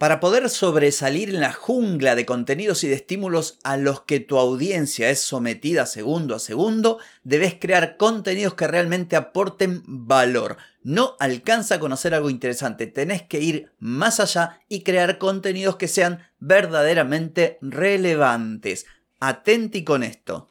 Para poder sobresalir en la jungla de contenidos y de estímulos a los que tu audiencia es sometida segundo a segundo, debes crear contenidos que realmente aporten valor. No alcanza a conocer algo interesante, tenés que ir más allá y crear contenidos que sean verdaderamente relevantes. Atenti con esto.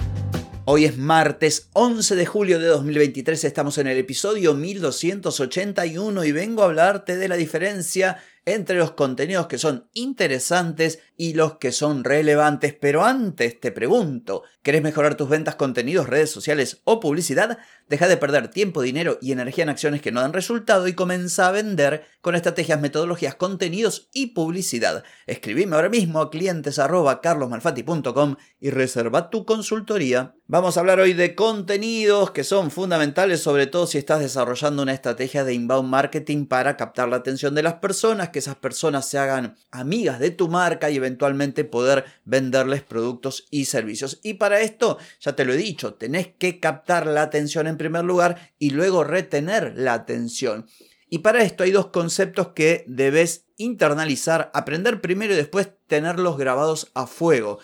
Hoy es martes 11 de julio de 2023, estamos en el episodio 1281 y vengo a hablarte de la diferencia entre los contenidos que son interesantes y los que son relevantes. Pero antes te pregunto, ¿querés mejorar tus ventas, contenidos, redes sociales o publicidad? Deja de perder tiempo, dinero y energía en acciones que no dan resultado y comienza a vender con estrategias, metodologías, contenidos y publicidad. Escribime ahora mismo a clientes y reserva tu consultoría. Vamos a hablar hoy de contenidos que son fundamentales, sobre todo si estás desarrollando una estrategia de inbound marketing para captar la atención de las personas, que esas personas se hagan amigas de tu marca y eventualmente poder venderles productos y servicios. Y para esto, ya te lo he dicho, tenés que captar la atención en primer lugar y luego retener la atención. Y para esto hay dos conceptos que debes internalizar, aprender primero y después tenerlos grabados a fuego.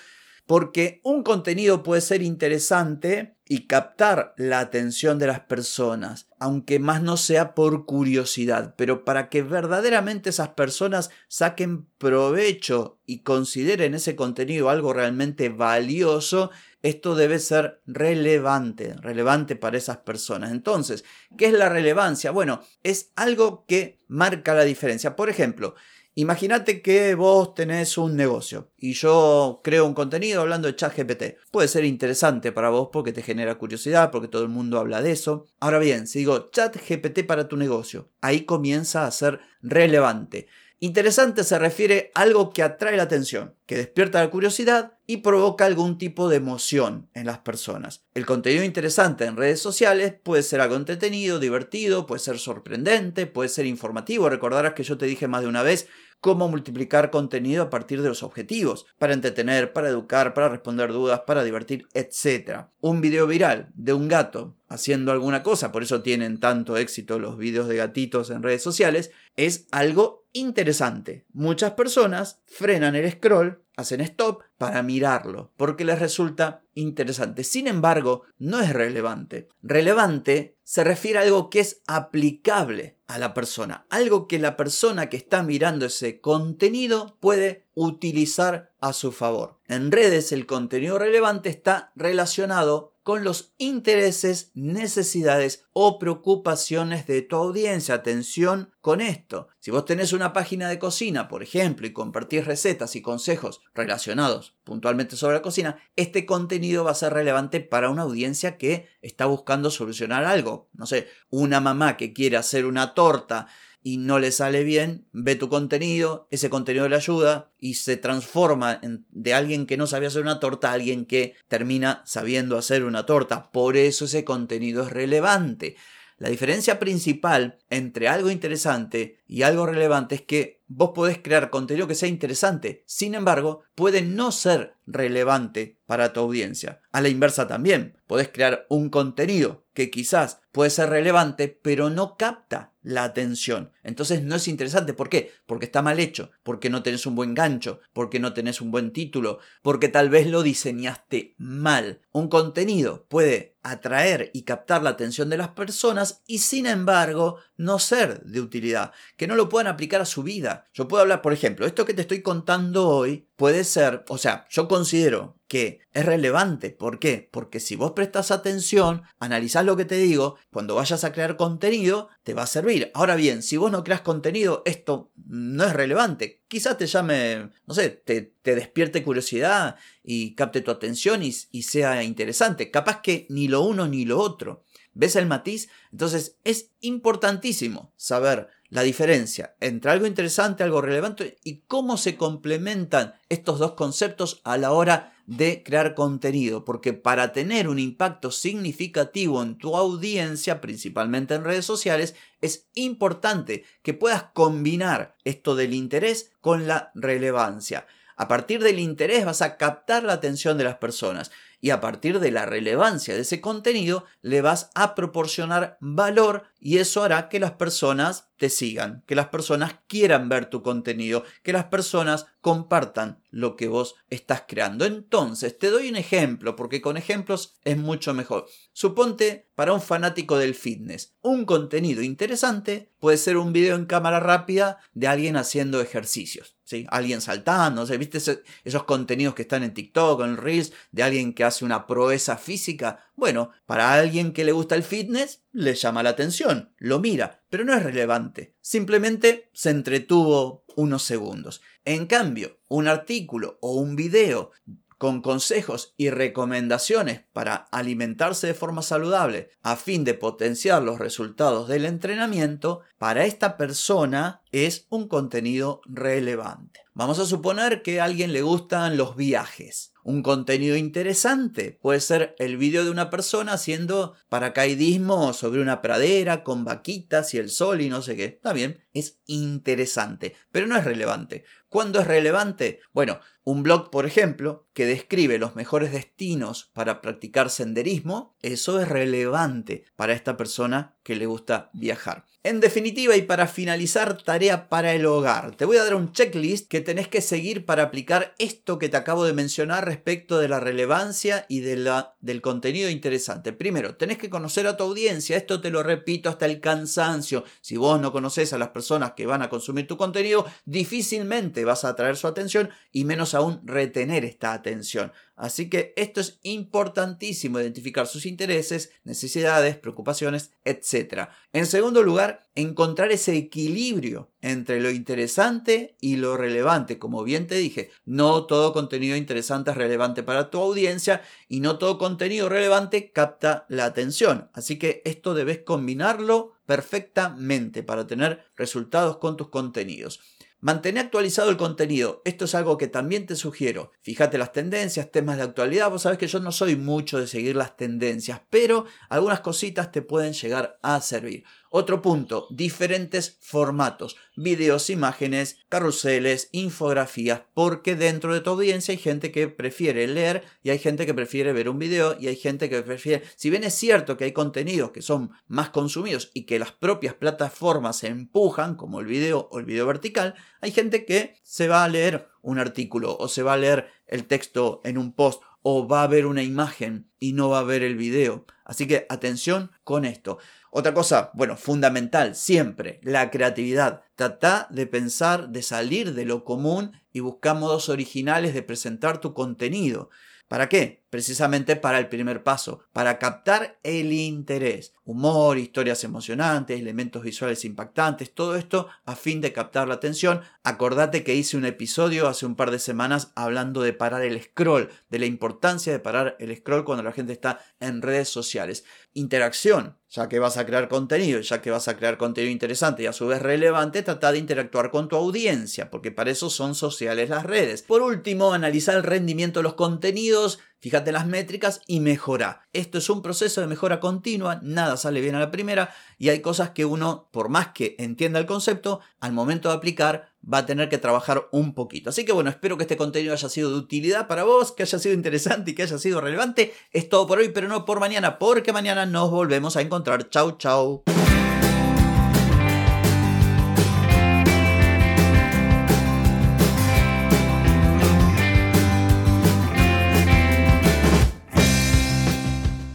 Porque un contenido puede ser interesante y captar la atención de las personas, aunque más no sea por curiosidad, pero para que verdaderamente esas personas saquen provecho y consideren ese contenido algo realmente valioso, esto debe ser relevante, relevante para esas personas. Entonces, ¿qué es la relevancia? Bueno, es algo que marca la diferencia. Por ejemplo, Imagínate que vos tenés un negocio y yo creo un contenido hablando de ChatGPT. Puede ser interesante para vos porque te genera curiosidad, porque todo el mundo habla de eso. Ahora bien, si digo ChatGPT para tu negocio, ahí comienza a ser relevante. Interesante se refiere a algo que atrae la atención, que despierta la curiosidad y provoca algún tipo de emoción en las personas. El contenido interesante en redes sociales puede ser algo entretenido, divertido, puede ser sorprendente, puede ser informativo. Recordarás que yo te dije más de una vez cómo multiplicar contenido a partir de los objetivos, para entretener, para educar, para responder dudas, para divertir, etc. Un video viral de un gato haciendo alguna cosa, por eso tienen tanto éxito los videos de gatitos en redes sociales, es algo interesante. Muchas personas frenan el scroll, hacen stop para mirarlo, porque les resulta interesante. Sin embargo, no es relevante. Relevante se refiere a algo que es aplicable a la persona, algo que la persona que está mirando ese contenido puede utilizar a su favor. En redes el contenido relevante está relacionado con los intereses, necesidades o preocupaciones de tu audiencia. Atención con esto. Si vos tenés una página de cocina, por ejemplo, y compartís recetas y consejos relacionados puntualmente sobre la cocina, este contenido va a ser relevante para una audiencia que está buscando solucionar algo. No sé, una mamá que quiere hacer una torta y no le sale bien, ve tu contenido, ese contenido le ayuda y se transforma de alguien que no sabía hacer una torta a alguien que termina sabiendo hacer una torta. Por eso ese contenido es relevante. La diferencia principal entre algo interesante y algo relevante es que vos podés crear contenido que sea interesante, sin embargo, puede no ser relevante para tu audiencia. A la inversa también, podés crear un contenido que quizás puede ser relevante, pero no capta la atención. Entonces no es interesante. ¿Por qué? Porque está mal hecho, porque no tenés un buen gancho, porque no tenés un buen título, porque tal vez lo diseñaste mal. Un contenido puede atraer y captar la atención de las personas y sin embargo no ser de utilidad, que no lo puedan aplicar a su vida. Yo puedo hablar, por ejemplo, esto que te estoy contando hoy puede ser, o sea, yo considero que es relevante. ¿Por qué? Porque si vos prestas atención, analizás lo que te digo, cuando vayas a crear contenido, te va a servir. Ahora bien, si vos no creas contenido, esto no es relevante. Quizás te llame, no sé, te, despierte curiosidad y capte tu atención y, y sea interesante. Capaz que ni lo uno ni lo otro. ¿Ves el matiz? Entonces es importantísimo saber la diferencia entre algo interesante, algo relevante y cómo se complementan estos dos conceptos a la hora de crear contenido, porque para tener un impacto significativo en tu audiencia, principalmente en redes sociales, es importante que puedas combinar esto del interés con la relevancia. A partir del interés vas a captar la atención de las personas y a partir de la relevancia de ese contenido le vas a proporcionar valor y eso hará que las personas te sigan, que las personas quieran ver tu contenido, que las personas compartan lo que vos estás creando. Entonces, te doy un ejemplo, porque con ejemplos es mucho mejor. Suponte para un fanático del fitness, un contenido interesante puede ser un video en cámara rápida de alguien haciendo ejercicios. ¿Sí? Alguien saltando, ¿viste esos contenidos que están en TikTok, en Reels, de alguien que hace una proeza física? Bueno, para alguien que le gusta el fitness, le llama la atención, lo mira, pero no es relevante. Simplemente se entretuvo unos segundos. En cambio, un artículo o un video con consejos y recomendaciones para alimentarse de forma saludable a fin de potenciar los resultados del entrenamiento, para esta persona es un contenido relevante. Vamos a suponer que a alguien le gustan los viajes. Un contenido interesante puede ser el vídeo de una persona haciendo paracaidismo sobre una pradera con vaquitas y el sol y no sé qué. Bien, es interesante, pero no es relevante. ¿Cuándo es relevante? Bueno, un blog, por ejemplo, que describe los mejores destinos para practicar senderismo, eso es relevante para esta persona que le gusta viajar. En definitiva y para finalizar, tarea para el hogar. Te voy a dar un checklist que tenés que seguir para aplicar esto que te acabo de mencionar respecto de la relevancia y de la, del contenido interesante. Primero, tenés que conocer a tu audiencia. Esto te lo repito hasta el cansancio. Si vos no conoces a las personas que van a consumir tu contenido, difícilmente vas a atraer su atención y menos aún retener esta atención. Así que esto es importantísimo, identificar sus intereses, necesidades, preocupaciones, etc. En segundo lugar, encontrar ese equilibrio entre lo interesante y lo relevante. Como bien te dije, no todo contenido interesante es relevante para tu audiencia y no todo contenido relevante capta la atención. Así que esto debes combinarlo perfectamente para tener resultados con tus contenidos. Mantén actualizado el contenido. Esto es algo que también te sugiero. Fíjate las tendencias, temas de actualidad. Vos sabés que yo no soy mucho de seguir las tendencias, pero algunas cositas te pueden llegar a servir. Otro punto, diferentes formatos, videos, imágenes, carruseles, infografías, porque dentro de tu audiencia hay gente que prefiere leer y hay gente que prefiere ver un video y hay gente que prefiere, si bien es cierto que hay contenidos que son más consumidos y que las propias plataformas se empujan, como el video o el video vertical, hay gente que se va a leer un artículo o se va a leer el texto en un post o va a ver una imagen y no va a ver el video. Así que atención con esto. Otra cosa, bueno, fundamental, siempre, la creatividad. Trata de pensar, de salir de lo común y buscar modos originales de presentar tu contenido. ¿Para qué? Precisamente para el primer paso, para captar el interés. Humor, historias emocionantes, elementos visuales impactantes, todo esto a fin de captar la atención. Acordate que hice un episodio hace un par de semanas hablando de parar el scroll, de la importancia de parar el scroll cuando la gente está en redes sociales. Interacción, ya que vas a crear contenido, ya que vas a crear contenido interesante y a su vez relevante, trata de interactuar con tu audiencia, porque para eso son sociales las redes. Por último, analizar el rendimiento de los contenidos, fíjate las métricas y mejora. Esto es un proceso de mejora continua, nada sale bien a la primera y hay cosas que uno, por más que entienda el concepto, al momento de aplicar va a tener que trabajar un poquito. Así que bueno, espero que este contenido haya sido de utilidad para vos, que haya sido interesante y que haya sido relevante. Es todo por hoy, pero no por mañana, porque mañana nos volvemos a encontrar. Chau, chau.